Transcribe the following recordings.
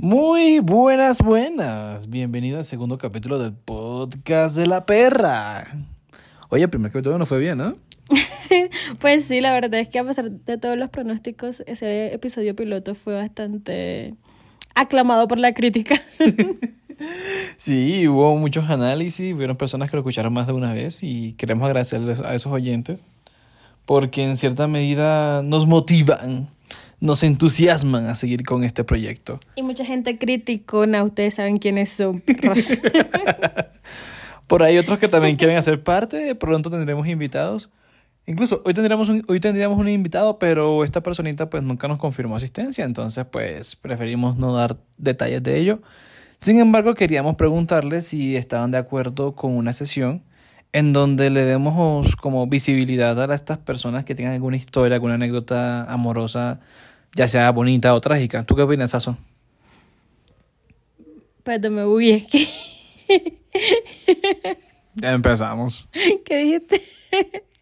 Muy buenas, buenas. Bienvenido al segundo capítulo del podcast de la perra. Oye, el primer capítulo no fue bien, ¿no? Pues sí, la verdad es que a pesar de todos los pronósticos, ese episodio piloto fue bastante aclamado por la crítica. Sí, hubo muchos análisis, hubieron personas que lo escucharon más de una vez y queremos agradecerles a esos oyentes porque en cierta medida nos motivan, nos entusiasman a seguir con este proyecto. Y mucha gente criticona, ustedes saben quiénes son. Por ahí otros que también quieren hacer parte, pronto tendremos invitados. Incluso hoy tendríamos un, hoy tendríamos un invitado, pero esta personita pues nunca nos confirmó asistencia, entonces pues preferimos no dar detalles de ello. Sin embargo, queríamos preguntarles si estaban de acuerdo con una sesión en donde le demos como visibilidad a estas personas que tengan alguna historia, alguna anécdota amorosa, ya sea bonita o trágica. ¿Tú qué opinas, Saso? Perdón, me uy, es que... Ya empezamos. ¿Qué dijiste?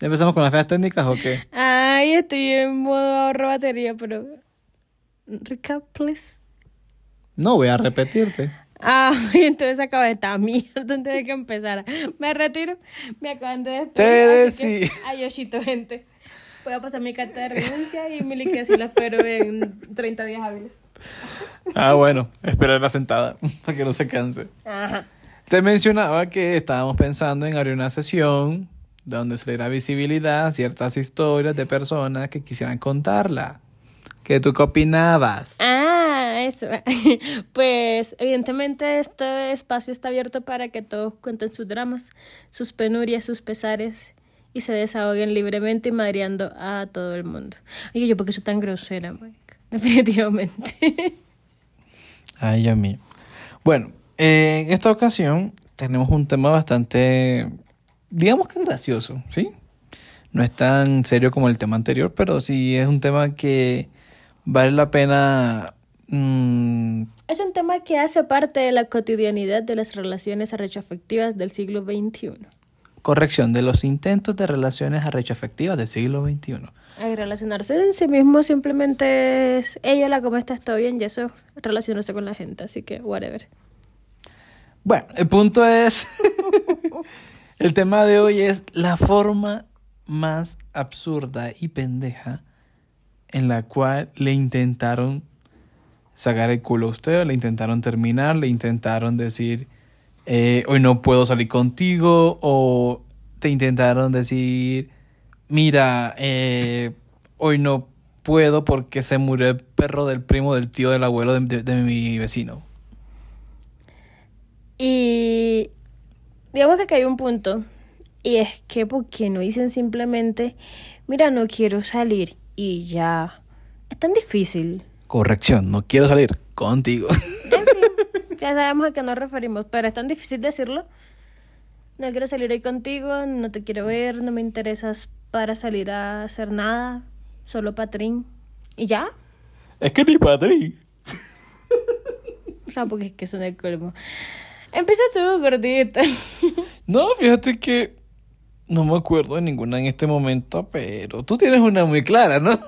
¿Ya empezamos con las feas técnicas o qué? Ay, estoy en modo ahorro batería, pero... Recap, please. No voy a repetirte. Ah, entonces acabo de estar mierda antes de que empezara. Me retiro, me acaban de despedir. Te así que, decí- Adiósito, gente. Voy a pasar mi carta de renuncia y mi liquidación la espero en 30 días hábiles. Ah, bueno, esperar la sentada para que no se canse. Ajá. Te mencionaba que estábamos pensando en abrir una sesión donde se le da visibilidad a ciertas historias de personas que quisieran contarla. ¿Qué tú qué opinabas? Ah, eso. Pues evidentemente este espacio está abierto para que todos cuenten sus dramas, sus penurias, sus pesares y se desahoguen libremente y madreando a todo el mundo. Oye, yo porque soy tan grosera, Mike. Definitivamente. Ay, a mí. Bueno, eh, en esta ocasión tenemos un tema bastante, digamos que gracioso, ¿sí? No es tan serio como el tema anterior, pero sí es un tema que vale la pena... mm, Es un tema que hace parte de la cotidianidad de las relaciones arrechoafectivas del siglo XXI. Corrección de los intentos de relaciones arrechoafectivas del siglo XXI. Ay, relacionarse en sí mismo simplemente es ella la como está, bien, y eso es relacionarse con la gente, así que whatever. Bueno, el punto es, el tema de hoy es la forma más absurda y pendeja en la cual le intentaron sacar el culo a usted, o le intentaron terminar, le intentaron decir, eh, hoy no puedo salir contigo, o te intentaron decir, mira, eh, hoy no puedo porque se murió el perro del primo, del tío, del abuelo de- de- de mi vecino. Y digamos que acá hay un punto, y es que ¿por qué no dicen simplemente, mira, no quiero salir y ya? Es tan difícil. Corrección, no quiero salir contigo. Ya sabemos a qué nos referimos, pero es tan difícil decirlo. No quiero salir hoy contigo, no te quiero ver, no me interesas para salir a hacer nada, solo patrín. ¿Y ya? es que ni Patri. O sea, porque es que son el colmo. Empieza tú, gordita. No, fíjate que no me acuerdo de ninguna en este momento, pero tú tienes una muy clara, ¿no?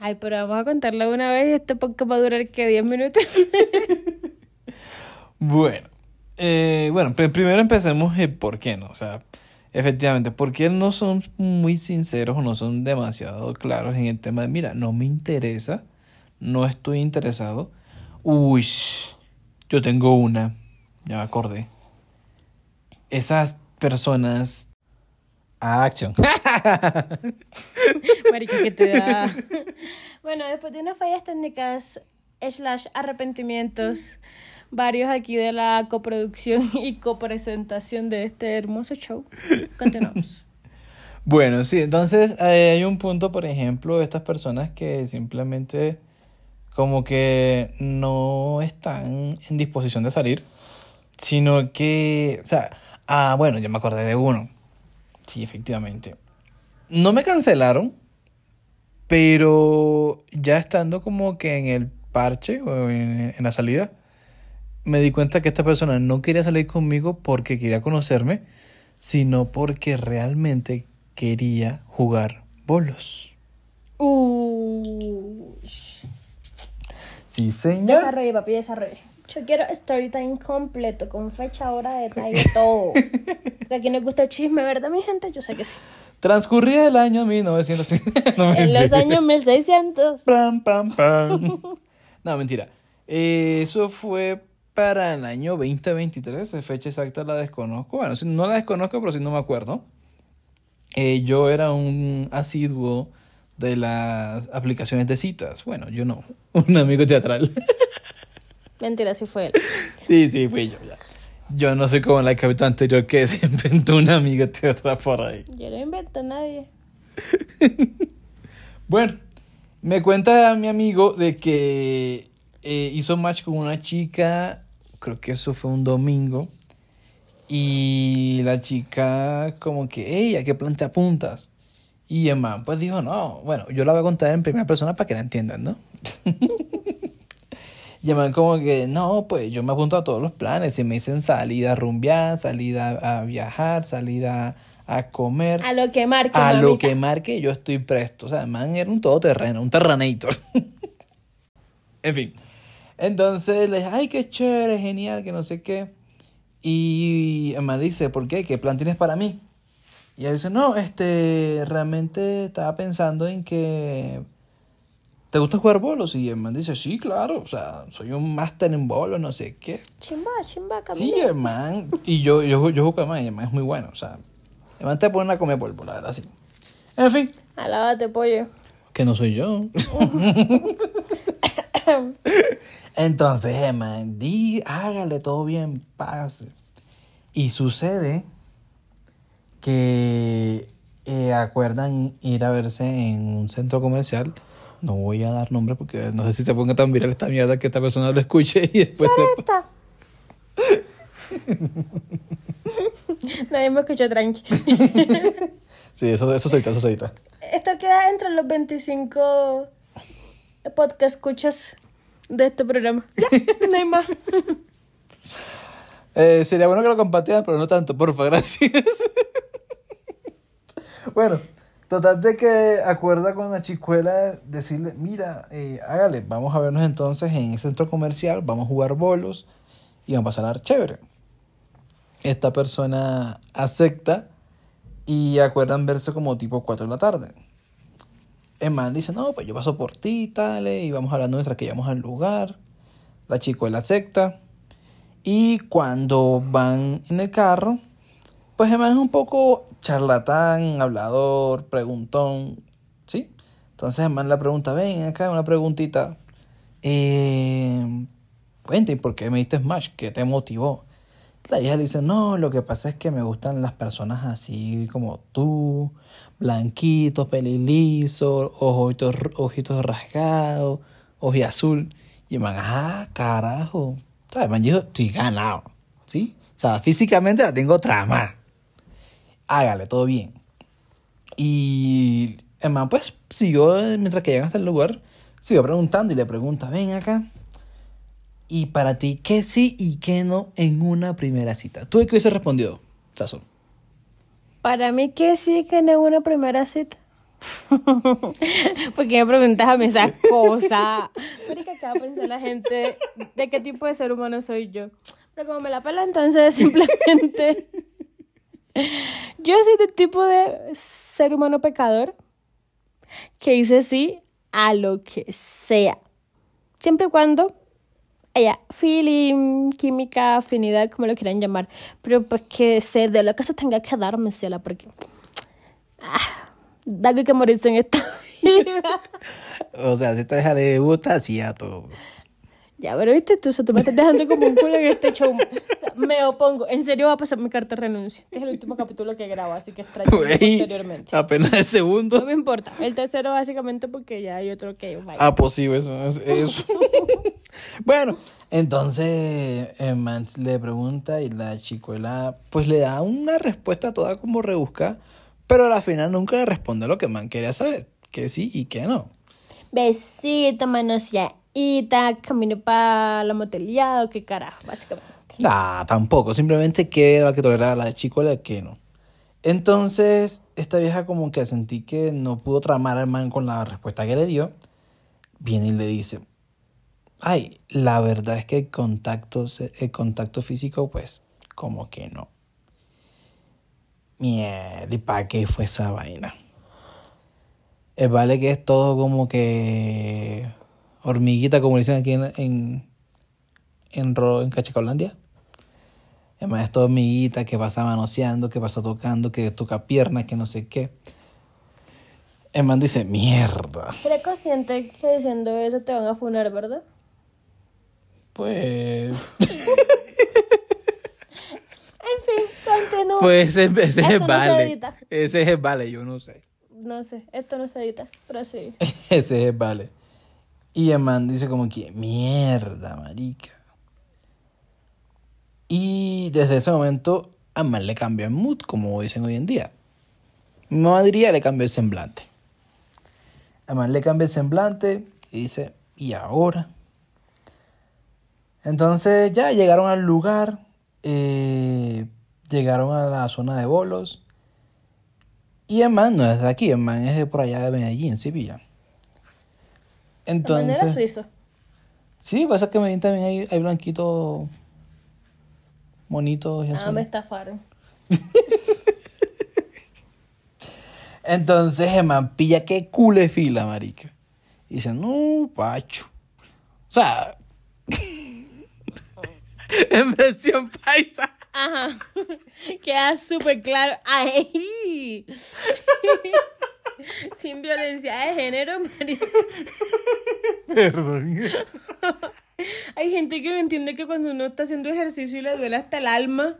Ay, pero vamos a contarla una vez y este podcast va a durar que 10 minutos. Bueno, eh, bueno, pero primero empecemos el por qué no. O sea, efectivamente, ¿por qué no son muy sinceros o no son demasiado claros en el tema de, mira, no me interesa, no estoy interesado? Uy, yo tengo una, ya me acordé. Esas personas... Action. Marica, que te da. Bueno, después de unas fallas técnicas, slash arrepentimientos, varios aquí de la coproducción y copresentación de este hermoso show, continuamos. Bueno, sí, entonces eh, hay un punto, por ejemplo, de estas personas que simplemente como que no están en disposición de salir, sino que, o sea, ah, bueno, yo me acordé de uno. Sí, efectivamente. No me cancelaron, pero ya estando como que en el parche o en, en la salida, me di cuenta que esta persona no quería salir conmigo porque quería conocerme, sino porque realmente quería jugar bolos. Uh, Sí, señor. Desarrolle, papi, desarrolle. Yo quiero story time completo, con fecha, hora, detalle, todo. Porque aquí nos gusta el chisme, ¿verdad, mi gente? Yo sé que sí. Transcurría el año 1900. No, En los años 1600. Pam, pam, pam. No, mentira. Eso fue para el año 2023. La fecha exacta la desconozco. Bueno, no la desconozco, pero sí no me acuerdo. Eh, yo era un asiduo de las aplicaciones de citas. Bueno, yo no. Un amigo teatral. Mentira, sí fue él. sí, sí, fui yo ya. Yo no soy como la capítulo anterior que se inventó un amigo teatral por ahí. Yo no invento a nadie. Bueno, me cuenta mi amigo de que eh, hizo match con una chica, creo que eso fue un domingo, y la chica como que, hey, ¿a qué plan te apuntas? Y el man pues dijo, no, bueno, yo la voy a contar en primera persona para que la entiendan, ¿no? y el man como que, no, pues yo me apunto a todos los planes, y me dicen salida a rumbear, salida a viajar, salida a comer. A lo que marque, A lo que marque, yo estoy presto. O sea, el man era un todoterreno, un terranator. en fin. Entonces le dije, ay, qué chévere, genial, que no sé qué. Y el man dice, ¿por qué? ¿Qué plan tienes para mí? Y él dice, no, este, realmente estaba pensando en que... ¿Te gusta jugar bolos? Y el man dice, sí, claro, o sea, soy un máster en bolos, no sé qué. Chimba, chimba, Sí, camina. el man. Y yo, yo, yo juego man y el man es muy bueno. O sea, el man te pone a comer polvo, la verdad, sí. En fin, Alábate, pollo. que no soy yo. Entonces, man, di, hágale todo bien, pase. Y sucede que eh, acuerdan ir a verse en un centro comercial. No voy a dar nombre porque no sé si se ponga tan viral esta mierda que esta persona lo escuche y después se... Está. Nadie me escuchó tranqui. Sí, eso, eso se edita, eso se edita. Esto queda entre los 25 podcast escuchas de este programa. Ya, no hay más. Eh, sería bueno que lo compartieran, pero no tanto, porfa, gracias. bueno, total de que acuerda con la chicuela decirle, mira, eh, hágale, vamos a vernos entonces en el centro comercial, vamos a jugar bolos y vamos a pasar chévere. Esta persona acepta y acuerdan verse como tipo 4 de la tarde. El dice, no, pues yo paso por ti, tal, y vamos hablando mientras que llegamos al lugar. La chicuela acepta. Y cuando van en el carro, pues el es un poco charlatán, hablador, preguntón, ¿sí? Entonces el le pregunta, ven acá, una preguntita. Eh, cuenta, ¿y por qué me diste match? ¿Qué te motivó? La vieja le dice, no, lo que pasa es que me gustan las personas así como tú, blanquitos, pelilisos, ojitos, ojitos rasgados, oji azul. Y man, ah, carajo. El man dijo, estoy ganado, ¿sí? O sea, físicamente la tengo trama. Hágale, todo bien. Y el man, pues, siguió, mientras que llegan hasta el lugar, siguió preguntando y le pregunta, ven acá. Y para ti, ¿qué sí y qué no en una primera cita? ¿Tú de qué hubiese respondido, Sasso? Para mí que sí, que no es una primera cita. Porque me preguntas a mí esas cosas. Pero es que acá pensar la gente de qué tipo de ser humano soy yo. Pero como me la pela, entonces simplemente. Yo soy del tipo de ser humano pecador que dice sí a lo que sea. Siempre y cuando haya feeling, química, afinidad, como lo quieran llamar. Pero pues que se de lo que se tenga que darme, ciela, porque. Ah, da que morirse en esta vida. O sea, si te deja de gusta, sí a todo. Ya, pero viste tú, o sea, tú me estás dejando como un culo en este show. O sea, me opongo. En serio va a pasar mi carta de renuncia. Este es el último capítulo que grabo, así que extraño Güey, posteriormente. apenas el segundo. No me importa. El tercero básicamente porque ya hay otro que vaya. Ah, posible, eso. es- eso. bueno, entonces el man le pregunta y la chicuela pues le da una respuesta toda como rebusca, pero al final nunca le responde lo que man quería saber, que sí y que no. Besito, manoseadita, camino para la moteleada, qué carajo, básicamente. Nah, tampoco, simplemente que era la que toleraba la chicuela que no. Entonces, esta vieja como que sentí que no pudo tramar al man con la respuesta que le dio, viene y le dice, Ay, la verdad es que el contacto, el contacto físico, pues, como que no. Mierda, ¿y para qué fue esa vaina? El vale que es todo como que hormiguita, como dicen aquí en, en, en, en Cachacolandia. Además, es todo hormiguita que pasa manoseando, que pasa tocando, que toca piernas, que no sé qué. El man dice, mierda. Eres consciente que diciendo eso te van a funar, ¿verdad? Pues. En fin, continúa. Pues ese, ese es el no vale. Ese es el vale, yo no sé. No sé, esto no se edita, pero sí. Ese es el vale. Y el man dice como que, mierda, marica. Y desde ese momento, a le cambia el mood, como dicen hoy en día. Mi mamá diría, le cambia el semblante. A man le cambia el semblante y dice, ¿y ahora? Entonces ya llegaron al lugar, eh, llegaron a la zona de bolos. Y el man no es de aquí, el man es de por allá de Medellín, ¿sí? Entonces... manera suizo. Sí, pasa que Medellín también hay, hay blanquitos monitos y Ah, azules. me estafaron. Entonces el man pilla que cule fila, marica. Y dice, no, pacho. O sea, en versión paisa. Ajá. Queda súper claro. ¡Ay! Sin violencia de género, marica. Perdón. Hay gente que no entiende que cuando uno está haciendo ejercicio y le duele hasta el alma,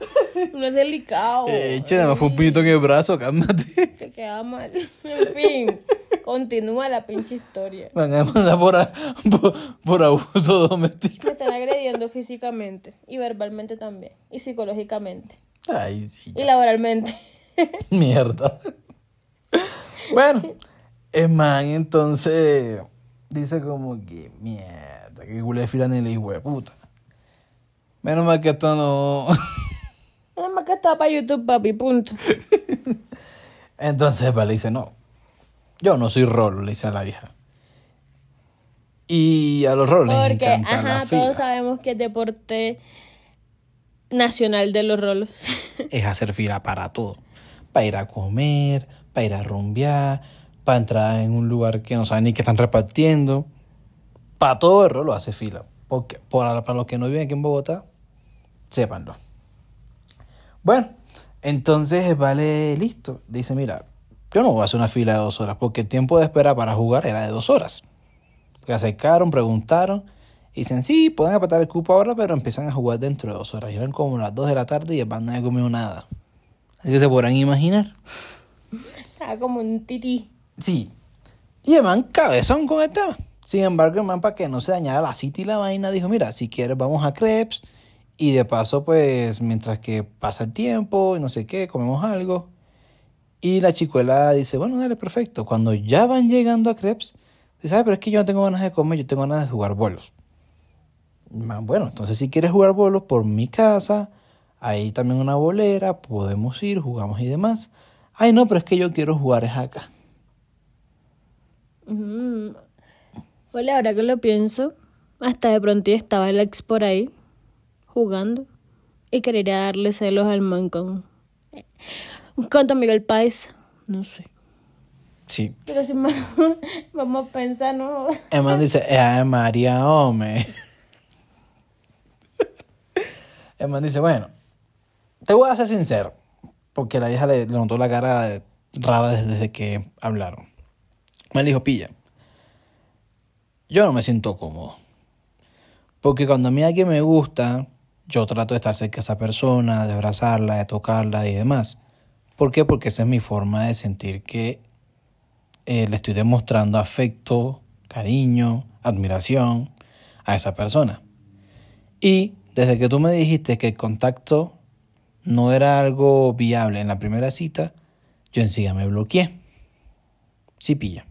uno es delicado. Eh, che, nada más fue un puñito en el brazo, cálmate. Te queda mal. En fin, continúa la pinche historia. Van a mandar por, a- por, por abuso doméstico. Me están agrediendo físicamente y verbalmente también. Y psicológicamente. Ay, sí. Y laboralmente. Mierda. Bueno, el man entonces dice como que mierda, que culé fila en el hijo de puta. Menos mal que esto no. Nada más que estaba para YouTube, papi, punto. Entonces pues, le dice, no, yo no soy rolo, le dice a la vieja. Y a los rolos les Porque, encanta ajá, la fila. todos sabemos que es deporte nacional de los rolos. Es hacer fila para todo. Para ir a comer, para ir a rumbear, para entrar en un lugar que no saben ni qué están repartiendo. Para todo el rolo hace fila. Porque, por- para los que no viven aquí en Bogotá, sépanlo. Bueno, entonces vale listo. Dice, mira, yo no voy a hacer una fila de dos horas porque el tiempo de espera para jugar era de dos horas. Porque acercaron, preguntaron y dicen, sí, pueden apartar el cupo ahora, pero empiezan a jugar dentro de dos horas. Y eran como las dos de la tarde y el no había comido nada. Así que se podrán imaginar. Estaba como un tití. Sí. Y el man cabezón con el tema. Sin embargo, el man, para que no se dañara la cita y la vaina, dijo, mira, si quieres vamos a Crepes. Y de paso, pues, mientras que pasa el tiempo y no sé qué, comemos algo. Y la chicuela dice, bueno, dale, perfecto. Cuando ya van llegando a Crepes, dice, "Ay, pero es que yo no tengo ganas de comer, yo tengo ganas de jugar bolos. Man, Bueno, entonces si quieres jugar bolos por mi casa, hay también una bolera, podemos ir, jugamos y demás. Ay, no, pero es que yo quiero jugar es acá. Mm. Ole, ahora que lo pienso, hasta de pronto estaba el ex por ahí, jugando, y quería darle celos al man con, con tu amigo el país. No sé. Sí. Pero si más, vamos a pensar, ¿no? El man dice, ay, María, hombre. El man dice, bueno, te voy a ser sincero, porque la vieja le, le notó la cara rara desde, desde que hablaron. Me dijo, pilla, yo no me siento cómodo. Porque cuando a mí alguien me gusta, yo trato de estar cerca de esa persona, de abrazarla, de tocarla y demás. ¿Por qué? Porque esa es mi forma de sentir que eh, le estoy demostrando afecto, cariño, admiración a esa persona. Y desde que tú me dijiste que el contacto no era algo viable en la primera cita, yo enseguida me bloqueé. Sí pilla.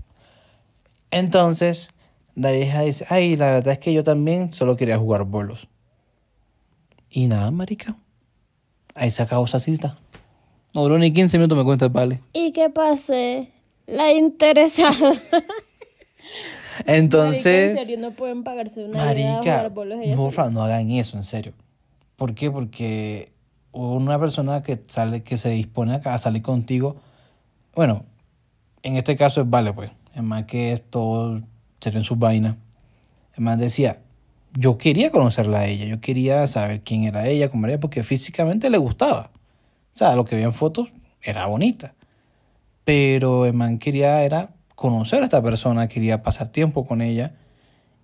Entonces, la vieja dice, ay, la verdad es que yo también solo quería jugar bolos. Y nada, marica. Ahí se acabó esa cita. No duró ni 15 minutos, me cuenta el vale. Y que pase la interesada. Entonces, Marica, ¿En serio no pueden pagarse una ida a marica, jugar bolos ellas porfa, solas? no hagan eso, en serio. ¿Por qué? Porque una persona que sale, que se dispone a salir contigo, bueno, en este caso es vale, pues. Es más que es todo serio en sus vainas. Es más decía, yo quería conocerla a ella, yo quería saber quién era ella, cómo era ella, porque físicamente le gustaba. O sea, lo que veía en fotos era bonita. Pero el man quería era conocer a esta persona, quería pasar tiempo con ella.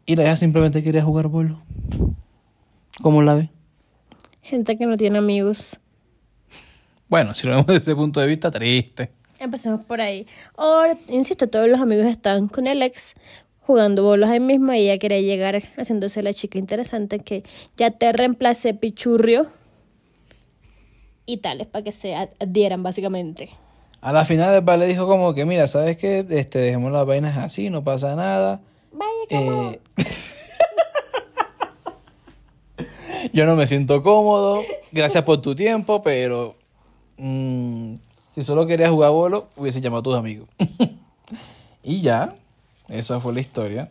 Y la ella simplemente quería jugar bolo. ¿Cómo la ve? Gente que no tiene amigos. Bueno, si lo vemos desde ese punto de vista, triste. Empecemos por ahí. O, insisto, todos los amigos están con el ex jugando bolos ahí mismo y ella quería llegar haciéndose la chica interesante que ya te reemplace pichurrio y tales para que se adhieran básicamente. A la final el vale dijo como que, mira, ¿sabes qué? Este, dejemos las vainas así, no pasa nada. Eh, Yo no me siento cómodo. Gracias por tu tiempo, pero mm, si solo querías jugar bolo, hubiese llamado a tus amigos. y ya, esa fue la historia.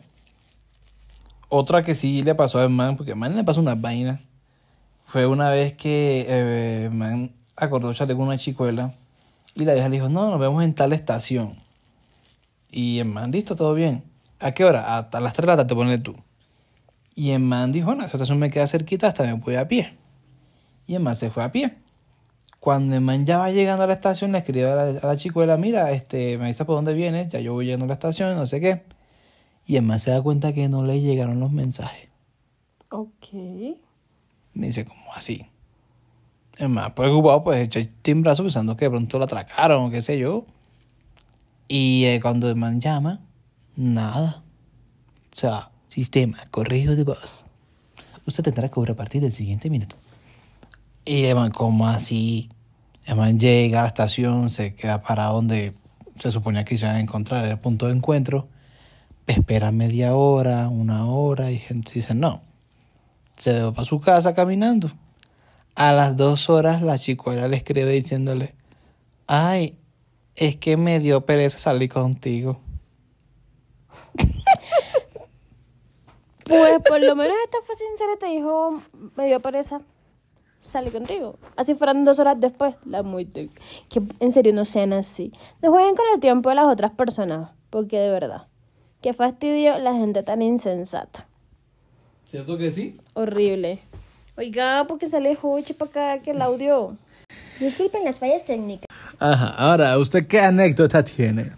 Otra que sí le pasó al man, porque al man le pasó unas vainas, fue una vez que eh, acordó echarle con una chicuela y la vieja le dijo, no, nos vemos en tal estación. Y el man, listo, todo bien. ¿A qué hora? Hasta las 3 de la tarde pones tú. Y el man dijo, bueno, esa estación me queda cerquita, hasta me voy a pie. Y el man se fue a pie. Cuando el man ya va llegando a la estación, le escribe a la, a la chicuela, mira, este, me dice por dónde vienes, ya yo voy llegando a la estación, no sé qué. Y el man se da cuenta que no le llegaron los mensajes. Ok. Me dice, ¿cómo así? El man preocupado, pues echó el timbrazo pensando que de pronto lo atracaron o qué sé yo. Y eh, cuando el man llama, nada. O sea, sistema, correo de voz. Usted tendrá que cobrar a partir del siguiente minuto. Y el man, ¿cómo así? El man llega a la estación, se queda para donde se suponía que se iban a encontrar, el punto de encuentro. Espera media hora, una hora, y gente dice, no. Se va para su casa caminando. A las dos horas la chicuela le escribe diciéndole, ay, es que me dio pereza salir contigo. Pues por lo menos esta fue sincera y te dijo, me dio pereza, salí contigo. Así fueron dos horas después, la muy... Que en serio no sean así. No jueguen con el tiempo de las otras personas, porque de verdad, qué fastidio la gente tan insensata. ¿Cierto que sí? Horrible. Oiga, porque se alejó, eche para acá que el audio. Disculpen las fallas técnicas. Ajá, ahora, ¿usted qué anécdota tiene?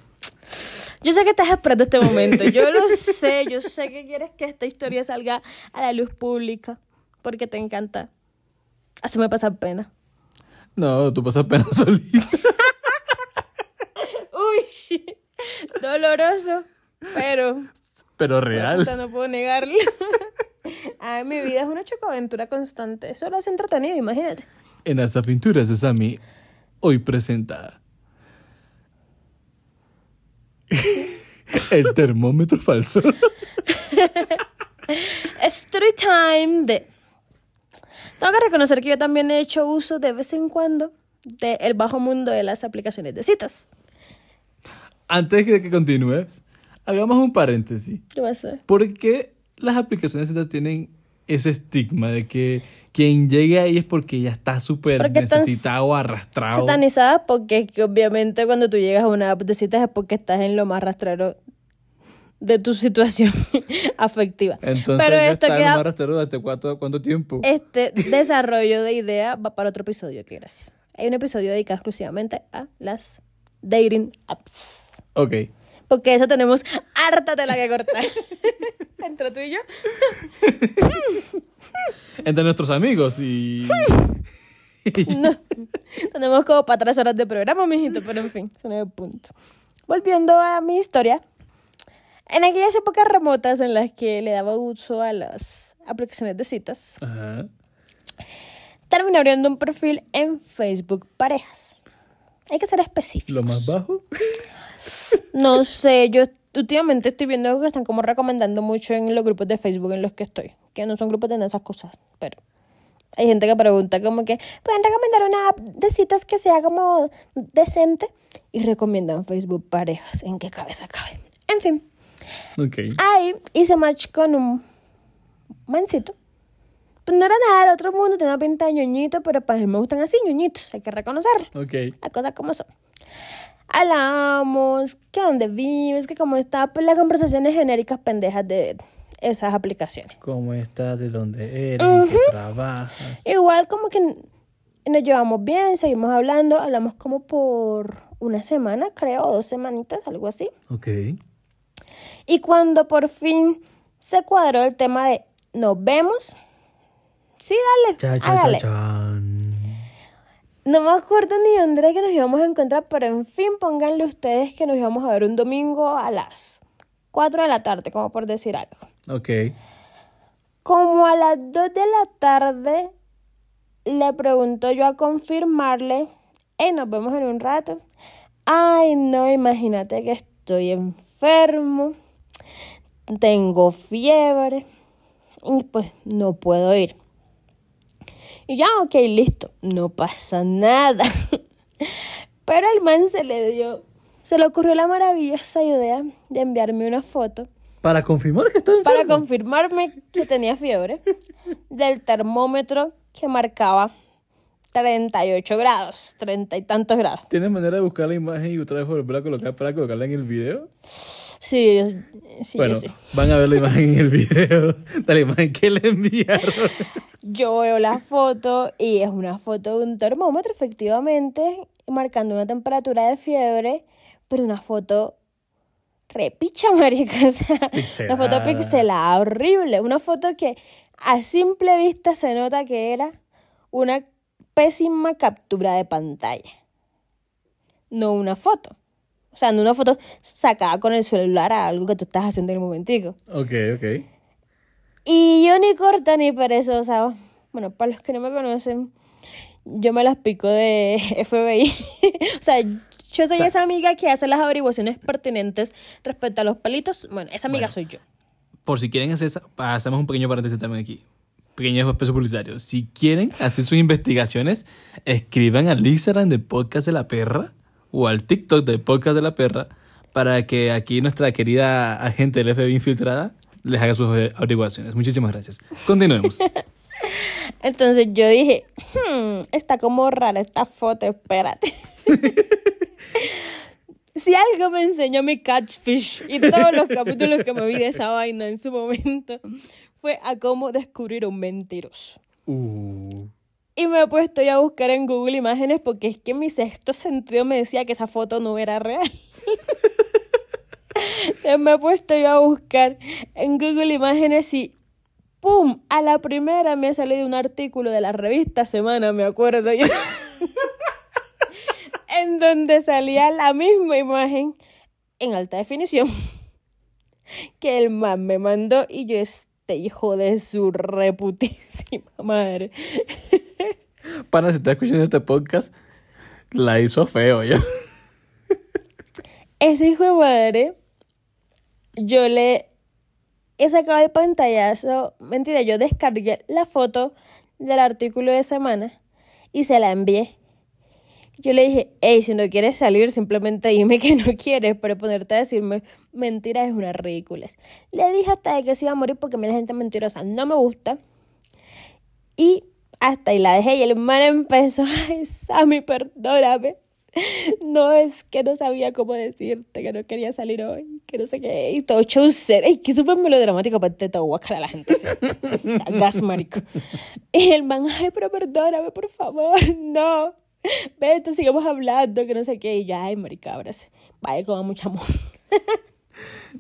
Yo sé que estás esperando este momento. Yo lo sé. Yo sé que quieres que esta historia salga a la luz pública. Porque te encanta. Hacerme pasar pena. No, tú pasas pena solita. Uy, doloroso. Pero Pero real. no puedo negarlo. Ay, mi vida es una chocoaventura constante. Eso lo hace entretenido, imagínate. En las aventuras de Sammy, hoy presenta. El termómetro falso. Story time de... Tengo que reconocer que yo también he hecho uso de vez en cuando del bajo mundo de las aplicaciones de citas. Antes de que continúes, hagamos un paréntesis. ¿Qué? ¿Por qué las aplicaciones estas tienen ese estigma de que quien llegue ahí es porque ya está súper necesitado, arrastrado? Satanizada porque es que obviamente cuando tú llegas a una app de citas es porque estás en lo más rastrero de tu situación afectiva. Entonces, Pero ya esto está queda, en arrastrado desde cuánto, cuánto tiempo. este desarrollo de idea va para otro episodio, que gracias. Hay un episodio dedicado exclusivamente a las dating apps. Ok. Porque eso tenemos harta tela que cortar. Entre tú y yo. Entre nuestros amigos y... No. Tenemos como para tres horas de programa, mijito, pero en fin, ese no es el punto. Volviendo a mi historia. En aquellas épocas remotas en las que le daba uso a las aplicaciones de citas, Ajá. terminé abriendo un perfil en Facebook Parejas. Hay que ser específico. Lo más bajo. No sé, yo últimamente estoy viendo que están como recomendando mucho en los grupos de Facebook en los que estoy. Que no son grupos de esas cosas, pero hay gente que pregunta como que, ¿pueden recomendar una app de citas que sea como decente? Y recomiendan Facebook parejas. ¿En qué cabeza cabe? En fin. Ahí hice match con un mancito. Pues no era nada del otro mundo, tenía pinta de ñoñito, pero pues a mí me gustan así, ñoñitos, hay que reconocerlo. Ok. Las cosas como son. Hablamos, que dónde vives, que cómo está, pues las conversaciones genéricas pendejas de esas aplicaciones. ¿Cómo estás? ¿De dónde eres? ¿En qué trabajas? Igual como que nos llevamos bien, seguimos hablando, hablamos como por una semana, creo, o dos semanitas, algo así. Ok. Y cuando por fin se cuadró el tema de nos vemos, sí, dale, Cha, cha, cha. No me acuerdo ni dónde era que nos íbamos a encontrar, pero en fin, pónganle ustedes que nos íbamos a ver un domingo a las 4 de la tarde, como por decir algo. Ok. Como a las 2 de la tarde, le pregunto yo a confirmarle, hey, nos vemos en un rato. Ay, no, imagínate que estoy enfermo, tengo fiebre y pues no puedo ir. Y ya, ok, listo, no pasa nada. Pero al man se le dio, se le ocurrió la maravillosa idea de enviarme una foto Para confirmar que estás para enfermo. confirmarme que tenía fiebre del termómetro que marcaba 38 grados, 30 y tantos grados. ¿Tienes manera de buscar la imagen y otra vez volver a colocar para colocarla en el video? Sí, sí, bueno, sí. van a ver la imagen en el video de la imagen que le enviaron. Yo veo la foto y es una foto de un termómetro, efectivamente, marcando una temperatura de fiebre, pero una foto repicha, marica, o sea, una foto pixelada, horrible, una foto que a simple vista se nota que era una pésima captura de pantalla, no una foto. O sea, no una foto sacada con el celular a algo que tú estás haciendo en el momentico. Ok, ok. Y yo ni corta ni perezosa. Bueno, para los que no me conocen, yo me las pico de FBI. o sea, yo soy O sea- esa amiga que hace las averiguaciones pertinentes respecto a los pelitos. Bueno, esa amiga Bueno. soy yo. Por si quieren hacer, esa- hacemos un pequeño paréntesis también aquí. Pequeño espacio publicitario. Si quieren hacer sus investigaciones, escriban al Instagram de Podcast de la Perra o al TikTok de Podcast de la Perra para que aquí nuestra querida agente del FBI infiltrada les haga sus averiguaciones. Muchísimas gracias. Continuemos. Entonces yo dije, hmm, está como rara esta foto, espérate. si algo me enseñó mi catfish y todos los capítulos que me vi de esa vaina en su momento, fue a cómo descubrir un mentiroso. Uh, Y me he puesto ya a buscar en Google imágenes porque es que mi sexto sentido me decía que esa foto no era real. Me he puesto yo a buscar en Google imágenes y ¡pum! A la primera me ha salido un artículo de la revista Semana, me acuerdo yo. en donde salía la misma imagen en alta definición que el man me mandó y yo este hijo de su reputísima madre. Para si estás escuchando este podcast, la hizo feo yo. Ese hijo de madre, yo le he sacado el pantallazo. Mentira, yo descargué la foto del artículo de semana y se la envié. Yo le dije, hey, si no quieres salir, simplemente dime que no quieres, pero ponerte a decirme mentiras es una ridícula. Le dije hasta de que se iba a morir porque a mí la gente mentirosa no me gusta. Y hasta ahí la dejé y el man empezó, ay, Sammy, perdóname. No, es que no sabía cómo decirte, que no quería salir hoy, que no sé qué, y todo chaucer. Ay, que súper melodramático, para todo guacara la gente, sí. Gas, marico. Y el man, ay, pero perdóname, por favor, no. Vete, sigamos hablando, que no sé qué. Y ya, ay, marica, ahora sí. Vaya, con mucha amor.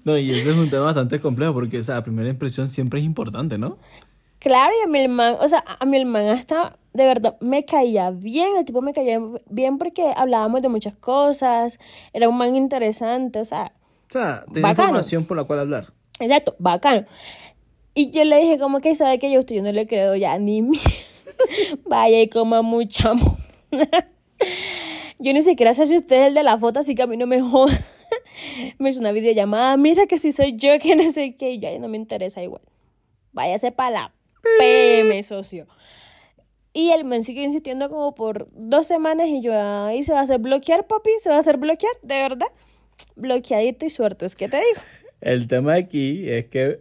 No, y eso es un tema bastante complejo porque esa primera impresión siempre es importante, ¿no? Claro, y a mí el man, o sea, a mí el man hasta, de verdad, me caía bien, el tipo me caía bien porque hablábamos de muchas cosas, era un man interesante, o sea, O sea, tenía Bacano. información por la cual hablar. exacto, bacano. Y yo le dije, como que sabe que yo estoy, yo no le creo ya ni mierda. Vaya y coma mucha amor. Yo ni siquiera sé si usted es el de la foto, así que a mí no me joda. Me hizo una videollamada, mira que si soy yo, que no sé qué, y yo, "Ay, no me interesa igual. Váyase para la PM, socio. Y el men siguió insistiendo como por dos semanas y yo, ahí se va a hacer bloquear, papi, se va a hacer bloquear, de verdad. Bloqueadito y suerte, es que te digo. El tema aquí es que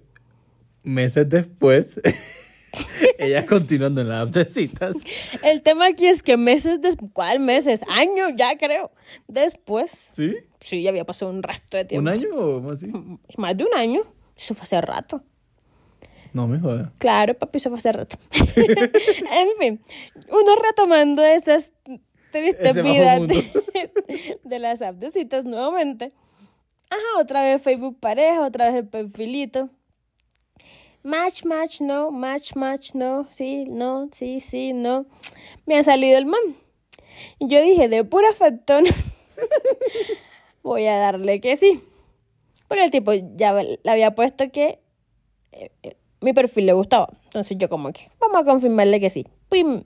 meses después, ella continuando en la app de citas. El tema aquí es que meses después, ¿cuál meses? Años ya creo. Después, ¿Sí? sí, ya había pasado un resto de tiempo. ¿Un año o más así? Más de un año. Eso fue hace rato. No me jodas. Claro, papi, eso fue hace rato. en fin, uno retomando esas tristes vidas de, de las apps de citas nuevamente. Ajá, otra vez Facebook pareja, otra vez el perfilito. Match, match, no, match, match, no, sí, no, sí, sí, no. Me ha salido el man. Y yo dije, de pura factón, voy a darle que sí. Porque el tipo ya le había puesto que eh, eh, mi perfil le gustaba. Entonces yo como que, vamos a confirmarle que sí. ¡Pim!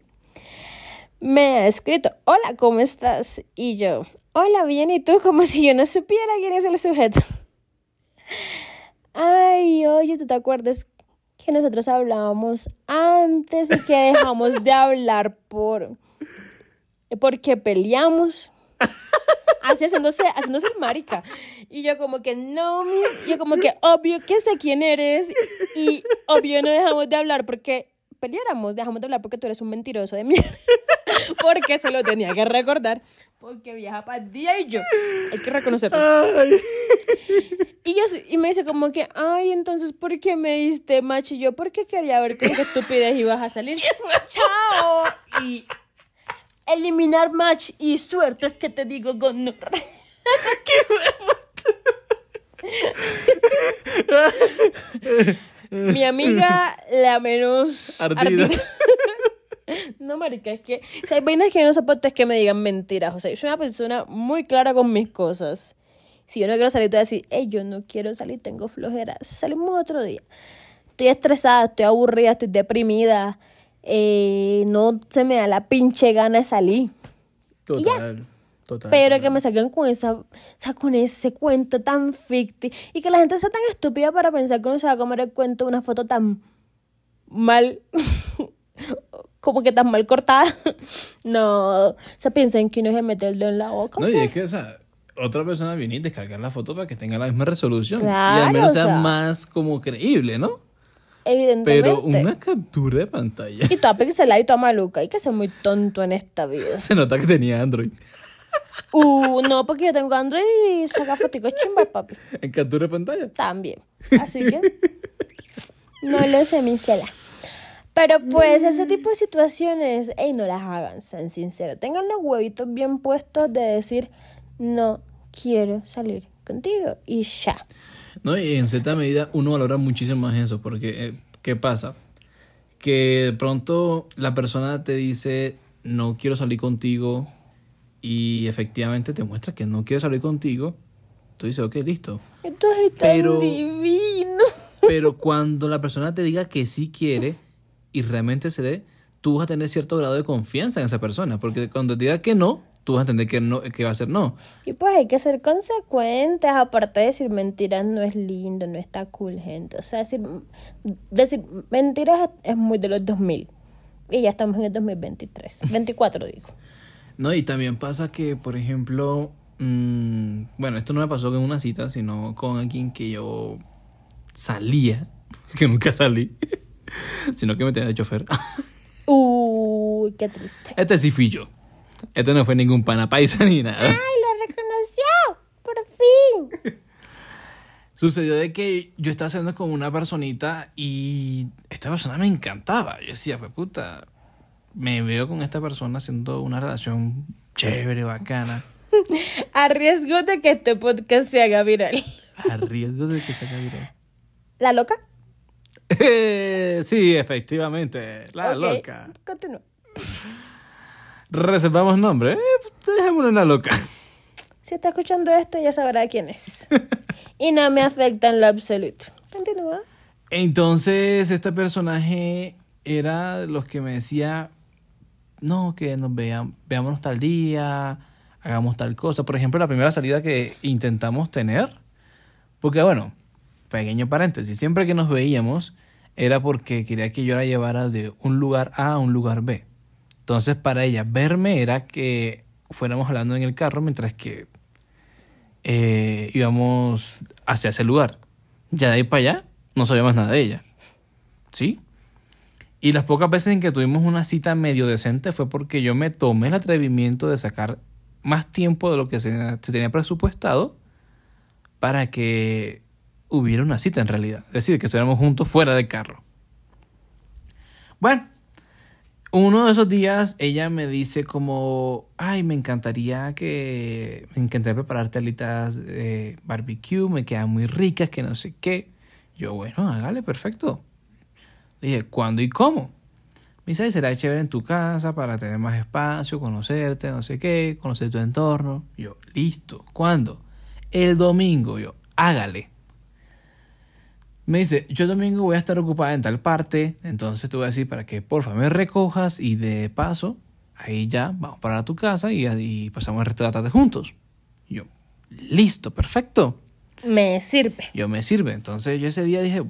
Me ha escrito, hola, ¿cómo estás? Y yo, hola, bien, ¿y tú? Como si yo no supiera quién es el sujeto. Ay, oye, ¿tú te acuerdas que nosotros hablábamos antes y que dejamos de hablar por... porque peleamos? Así haciéndose, haciéndose el marica. Y yo como que no, mi- yo como que obvio que sé quién eres y obvio no dejamos de hablar porque peleáramos, dejamos de hablar porque tú eres un mentiroso de mierda. Porque se lo tenía que recordar. Porque viaja para día y yo. Hay que reconocerlo. Ay. Y, yo, y me dice como que, ay, entonces, ¿por qué me diste match? Y yo, porque quería ver con qué estupidez ibas a salir. ¡Chao! Y eliminar match y suerte es que te digo con Mi amiga, la menos Ardida. No, marica, es que si hay vainas que no soporto es que me digan mentiras. O sea, yo soy una persona muy clara con mis cosas. Si yo no quiero salir, te voy a decir, hey, yo no quiero salir, tengo flojera. Salimos otro día. Estoy estresada, estoy aburrida, estoy deprimida. Eh, no se me da la pinche gana de salir. Total. Total. Pero total. que me saquen con esa, o sea, con ese cuento tan ficti y que la gente sea tan estúpida para pensar que uno se va a comer el cuento de una foto tan mal, como que tan mal cortada. No, o sea, piensen que uno se mete el dedo en la boca. No, ¿o y qué? es que, o sea, otra persona viene y descargar la foto para que tenga la misma resolución. y al menos o sea, sea. más como creíble, ¿no? Evidentemente. Pero una captura de pantalla. Y toda pixelada y toda maluca. Hay que ser muy tonto en esta vida. Se nota que tenía Android. Uh, no, porque yo tengo Android y saca foticos chimba, papi. En captura de pantalla. También. Así que no lo sé, mi ciela. Pero pues ese tipo de situaciones, ey, no las hagan, sean sinceros. Tengan los huevitos bien puestos de decir, no quiero salir contigo y ya. No, y en cierta medida uno valora muchísimo más eso, porque eh, ¿qué pasa? Que de pronto la persona te dice, no quiero salir contigo, y efectivamente te muestra que no quiere salir contigo, tú dices, ok, listo. Esto es tan Pero- divino. Pero cuando la persona te diga que sí quiere y realmente se dé, tú vas a tener cierto grado de confianza en esa persona, porque cuando te diga que no, tú vas a entender que no que va a ser no. Y pues hay que ser consecuentes, aparte de decir mentiras no es lindo, no está cool, gente. O sea, decir, decir mentiras es muy de los 2000. Y ya estamos en el 2023, 24 digo. No, y también pasa que, por ejemplo, mm, bueno, esto no me pasó con una cita, sino con alguien que yo salía, que nunca salí, sino que me tenía de chofer. Uy, qué triste. Este sí fui yo. Este no fue ningún pana paisa ni nada. ¡Ay, lo reconoció! ¡Por fin! Sucedió de que yo estaba saliendo con una personita y esta persona me encantaba. Yo decía, fue puta, me veo con esta persona haciendo una relación chévere, bacana, A riesgo de que este podcast se haga viral. a riesgo de que se haga viral. ¿La loca? Eh, sí, efectivamente, la loca. Continúa. Reservamos nombre, eh, dejémoslo en la loca. Si está escuchando esto, ya sabrá quién es. y no me afecta en lo absoluto. Continúa. Entonces, este personaje era de los que me decía, no, que nos vean, veámonos tal día, hagamos tal cosa. Por ejemplo, la primera salida que intentamos tener, porque bueno, pequeño paréntesis, siempre que nos veíamos era porque quería que yo la llevara de un lugar A a un lugar B. Entonces, para ella, verme era que fuéramos hablando en el carro mientras que eh, íbamos hacia ese lugar. Ya de ahí para allá, no sabía más nada de ella. ¿Sí? Y las pocas veces en que tuvimos una cita medio decente fue porque yo me tomé el atrevimiento de sacar más tiempo de lo que se, se tenía presupuestado para que hubiera una cita en realidad. Es decir, que estuviéramos juntos fuera del carro. Bueno, uno de esos días ella me dice como, ay, me encantaría que, me encantaría preparar telitas de barbecue, me quedan muy ricas, que no sé qué. Yo, bueno, hágale, perfecto. Le dije, ¿cuándo y cómo? Me dice, será chévere en tu casa para tener más espacio, conocerte, no sé qué, conocer tu entorno. Yo, listo, ¿cuándo? El domingo, yo, hágale. Me dice, yo domingo voy a estar ocupada en tal parte, entonces te voy a decir para que porfa me recojas y de paso, ahí ya vamos para tu casa y, y pasamos el resto de la tarde juntos. yo, listo, perfecto. Me sirve. Yo me sirve. Entonces yo ese día dije,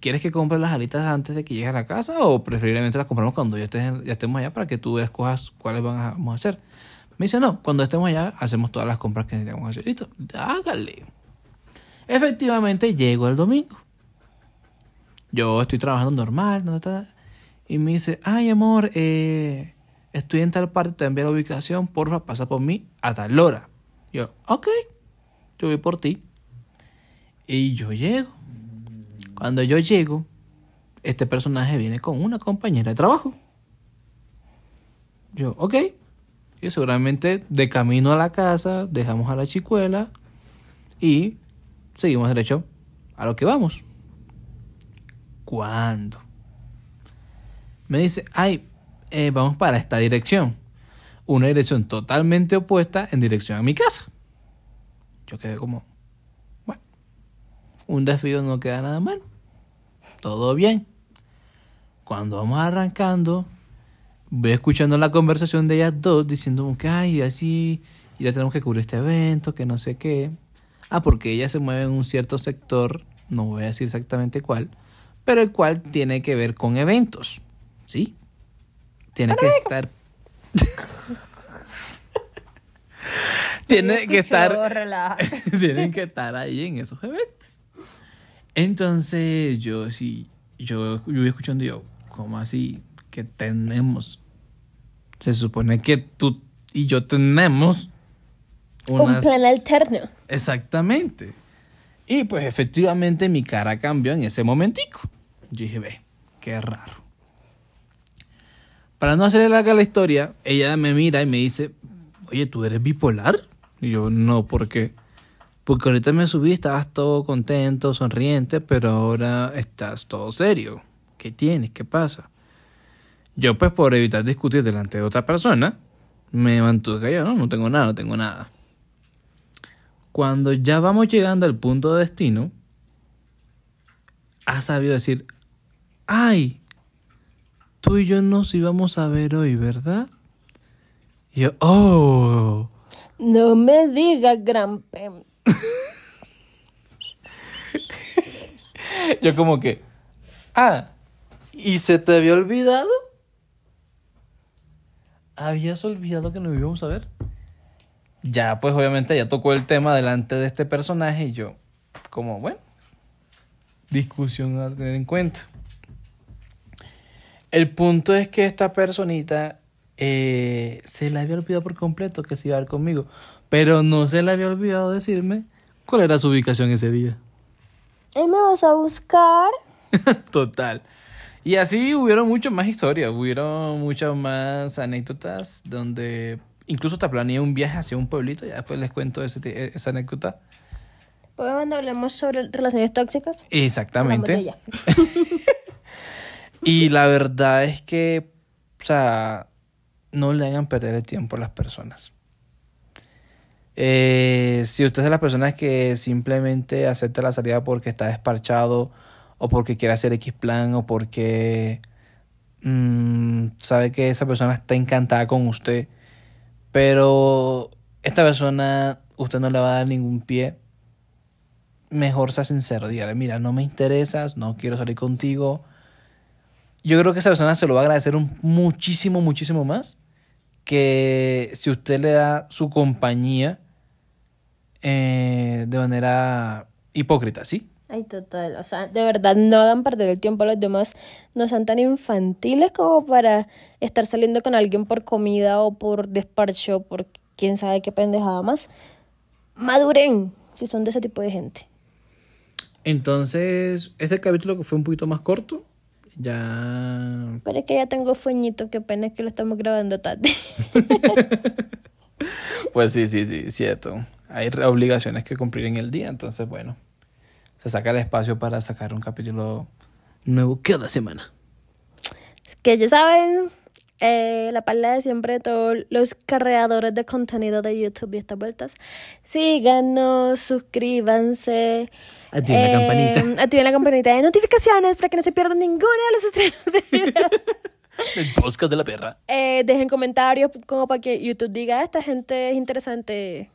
¿quieres que compre las alitas antes de que llegues a la casa o preferiblemente las compramos cuando ya, estés, ya estemos allá para que tú escojas cuáles vamos a hacer? Me dice, no, cuando estemos allá hacemos todas las compras que necesitamos hacer. Listo, hágale. Efectivamente, llego el domingo. Yo estoy trabajando normal, y me dice, ay amor, eh, estoy en tal parte, te envío la ubicación, porfa, pasa por mí a tal hora. Yo, ok, yo voy por ti. Y yo llego. Cuando yo llego, este personaje viene con una compañera de trabajo. Yo, ok. Y seguramente de camino a la casa, dejamos a la chicuela y seguimos derecho a lo que vamos. ¿Cuándo? Me dice, ay, eh, vamos para esta dirección. Una dirección totalmente opuesta en dirección a mi casa. Yo quedé como, bueno, un desvío no queda nada mal. Todo bien. Cuando vamos arrancando, voy escuchando la conversación de ellas dos diciendo que, ay, así, ya tenemos que cubrir este evento, que no sé qué. Ah, porque ella se mueve en un cierto sector, no voy a decir exactamente cuál, pero el cual tiene que ver con eventos. ¿Sí? Tiene que estar. tiene que estar. tienen que estar ahí en esos eventos. Entonces, yo sí. Yo, yo voy escuchando yo, ¿cómo así? Que tenemos. Se supone que tú y yo tenemos. Un plan alterno. Exactamente. Y pues efectivamente mi cara cambió en ese momentico. Yo dije, ve, qué raro. Para no hacerle larga la historia, ella me mira y me dice, oye, ¿tú eres bipolar? Y yo, no, ¿por qué? Porque ahorita me subí, estabas todo contento, sonriente, pero ahora estás todo serio. ¿Qué tienes? ¿Qué pasa? Yo, pues, por evitar discutir delante de otra persona, me mantuve callado, no, no tengo nada, no tengo nada. Cuando ya vamos llegando al punto de destino, ha sabido decir, ay, tú y yo nos íbamos a ver hoy, ¿verdad? Y yo, oh. No me digas, gran pem. yo como que, ah, ¿y se te había olvidado? ¿Habías olvidado que nos íbamos a ver? Ya pues obviamente ya tocó el tema delante de este personaje y yo como bueno, discusión a tener en cuenta. El punto es que esta personita eh, se le había olvidado por completo que se iba a ver conmigo, pero no se le había olvidado decirme cuál era su ubicación ese día. ¿Y me vas a buscar? Total. Y así hubieron muchas más historias, hubieron muchas más anécdotas donde Incluso te planeé un viaje hacia un pueblito, ya después les cuento ese, esa anécdota. ¿Podemos cuando hablemos sobre relaciones tóxicas? Exactamente. y la verdad es que, o sea, no le hagan perder el tiempo a las personas. Eh, si usted es de las personas que simplemente acepta la salida porque está desparchado o porque quiere hacer X plan o porque mm, sabe que esa persona está encantada con usted pero esta persona, usted no le va a dar ningún pie. Mejor sea sincero, dígale, mira, no me interesas, no quiero salir contigo. Yo creo que esa persona se lo va a agradecer un, muchísimo, muchísimo más que si usted le da su compañía eh, de manera hipócrita, ¿sí? Ay, total. O sea, de verdad, no hagan perder el tiempo a los demás. No sean tan infantiles como para estar saliendo con alguien por comida o por despacho, por quién sabe qué pendejada más. Maduren si son de ese tipo de gente. Entonces, este capítulo que fue un poquito más corto, ya... Pero es que ya tengo fueñito, qué pena que lo estamos grabando tarde. pues sí, sí, sí, cierto. Hay obligaciones que cumplir en el día, entonces bueno, se saca el espacio para sacar un capítulo nuevo cada semana. Es que ya saben, eh, la palabra de siempre de todos los creadores de contenido de YouTube y estas vueltas. Síganos, suscríbanse. Activen la campanita. Eh, activen la campanita de notificaciones para que no se pierdan ninguno de los estrenos de video. El podcast de la perra. Eh, dejen comentarios como para que YouTube diga, esta gente es interesante.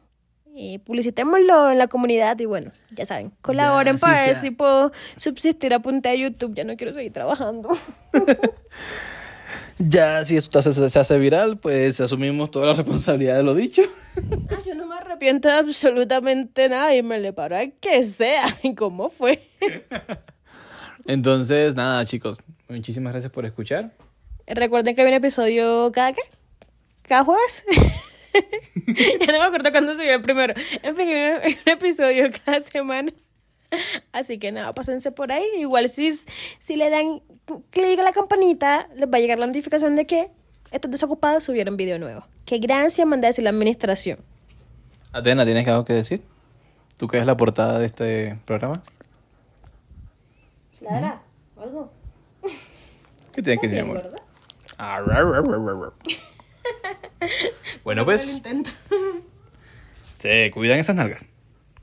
Y publicitémoslo en la comunidad y bueno, ya saben, colaboren Ya, sí para ver sea. si puedo subsistir a punta de YouTube. Ya no quiero seguir trabajando. Ya si esto se, se hace viral, pues asumimos toda la responsabilidad de lo dicho. Ah, yo no me arrepiento de absolutamente nada y me le paro a que sea. ¿Y cómo fue? Entonces, nada, chicos, muchísimas gracias por escuchar. Recuerden que hay un episodio cada qué? ¿Cada jueves? ya no me acuerdo cuándo subió el primero. En fin, hay un, un episodio cada semana. Así que nada, pásense por ahí. Igual si, si le dan clic a la campanita, les va a llegar la notificación de que estos desocupados subieron video nuevo. Que gracias manda a decir la administración. Atena, ¿tienes algo que decir? ¿Tú qué es la portada de este programa? Clara, algo. ¿Qué tienes que decir, amor? Bueno, pues, se cuidan esas nalgas.